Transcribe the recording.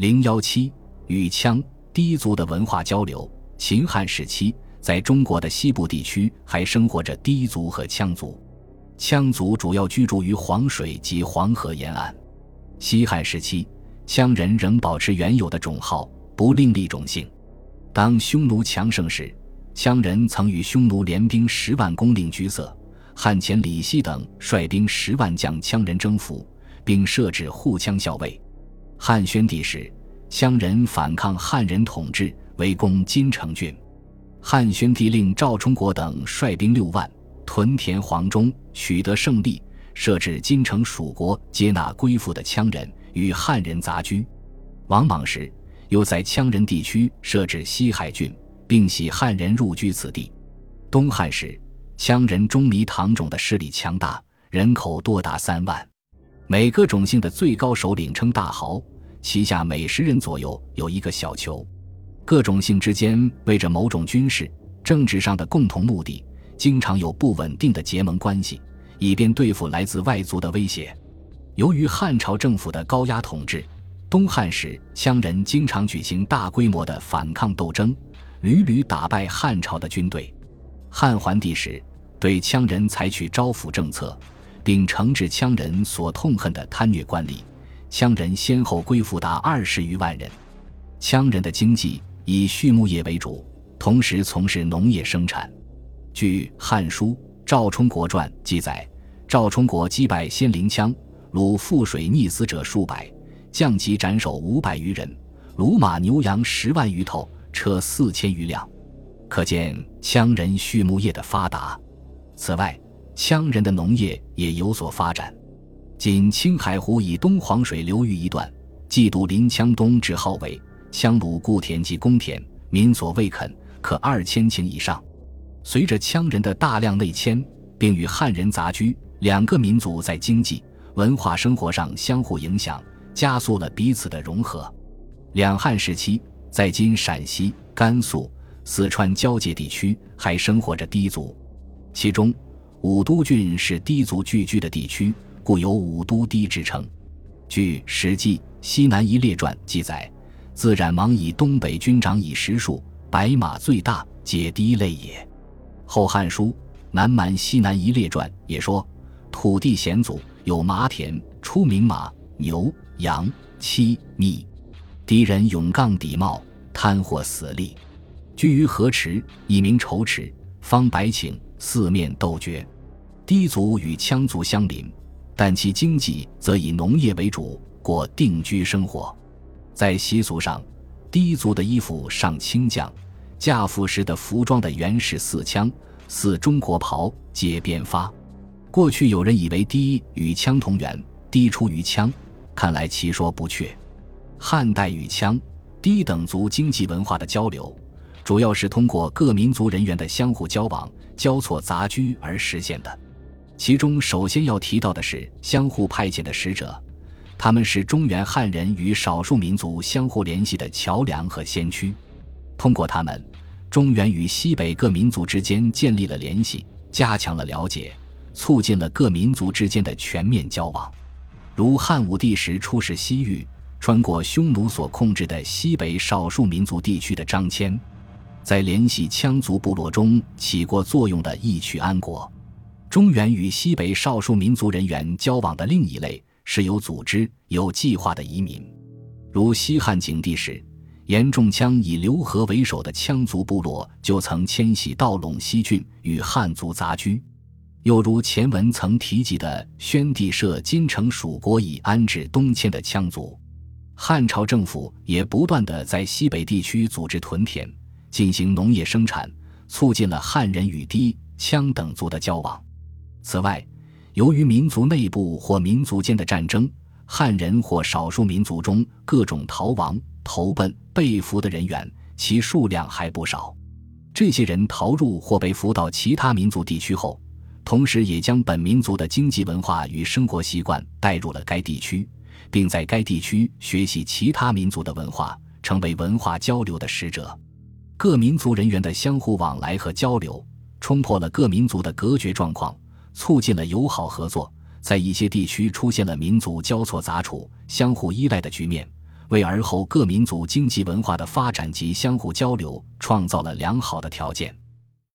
零幺七与羌氐族的文化交流。秦汉时期，在中国的西部地区还生活着氐族和羌族。羌族主要居住于黄水及黄河沿岸。西汉时期，羌人仍保持原有的种号，不另立种姓。当匈奴强盛时，羌人曾与匈奴联兵十万攻令居塞。汉前李希等率兵十万将羌人征服，并设置护羌校尉。汉宣帝时，羌人反抗汉人统治，围攻金城郡。汉宣帝令赵充国等率兵六万。屯田黄忠，取得胜利，设置金城蜀国，接纳归附的羌人与汉人杂居。王莽时，又在羌人地区设置西海郡，并喜汉人入居此地。东汉时，羌人钟离唐种的势力强大，人口多达三万。每个种姓的最高首领称大豪，旗下每十人左右有一个小酋。各种姓之间为着某种军事、政治上的共同目的。经常有不稳定的结盟关系，以便对付来自外族的威胁。由于汉朝政府的高压统治，东汉时羌人经常举行大规模的反抗斗争，屡屡打败汉朝的军队。汉桓帝时，对羌人采取招抚政策，并惩治羌人所痛恨的贪虐官吏，羌人先后归附达二十余万人。羌人的经济以畜牧业为主，同时从事农业生产。据《汉书·赵充国传》记载，赵充国击败先灵羌，虏覆水溺死者数百，降级斩首五百余人，虏马牛羊十万余头，车四千余辆。可见羌人畜牧业的发达。此外，羌人的农业也有所发展。仅青海湖以东黄水流域一段，冀都临羌东至号为羌鲁故田及公田，民所未垦，可二千顷以上。随着羌人的大量内迁，并与汉人杂居，两个民族在经济、文化生活上相互影响，加速了彼此的融合。两汉时期，在今陕西、甘肃、四川交界地区还生活着氐族，其中武都郡是氐族聚居的地区，故有武都氐之称。据《史记·西南夷列传》记载，自冉王以东北军长以十数，白马最大，皆氐类也。《后汉书·南蛮西南夷列传》也说，土地险阻，有麻田，出名马、牛、羊、妻、蜜。敌人勇杠抵冒，贪获死利，居于河池，以名仇池，方百顷，四面斗绝。氐族与羌族相邻，但其经济则以农业为主，过定居生活。在习俗上，氐族的衣服上青绛。嫁服时的服装的原始四羌，似中国袍，皆编发。过去有人以为氐与羌同源，氐出于羌，看来其说不确。汉代与羌、氐等族经济文化的交流，主要是通过各民族人员的相互交往、交错杂居而实现的。其中首先要提到的是相互派遣的使者，他们是中原汉人与少数民族相互联系的桥梁和先驱。通过他们，中原与西北各民族之间建立了联系，加强了了解，促进了各民族之间的全面交往。如汉武帝时出使西域，穿过匈奴所控制的西北少数民族地区的张骞，在联系羌族部落中起过作用的义渠安国。中原与西北少数民族人员交往的另一类是有组织、有计划的移民，如西汉景帝时。严仲羌以刘和为首的羌族部落就曾迁徙到陇西郡，与汉族杂居。又如前文曾提及的，宣帝设金城蜀国以安置东迁的羌族。汉朝政府也不断的在西北地区组织屯田，进行农业生产，促进了汉人与氐、羌等族的交往。此外，由于民族内部或民族间的战争，汉人或少数民族中各种逃亡。投奔被俘的人员，其数量还不少。这些人逃入或被俘到其他民族地区后，同时也将本民族的经济文化与生活习惯带入了该地区，并在该地区学习其他民族的文化，成为文化交流的使者。各民族人员的相互往来和交流，冲破了各民族的隔绝状况，促进了友好合作。在一些地区出现了民族交错杂处、相互依赖的局面。为而后各民族经济文化的发展及相互交流创造了良好的条件。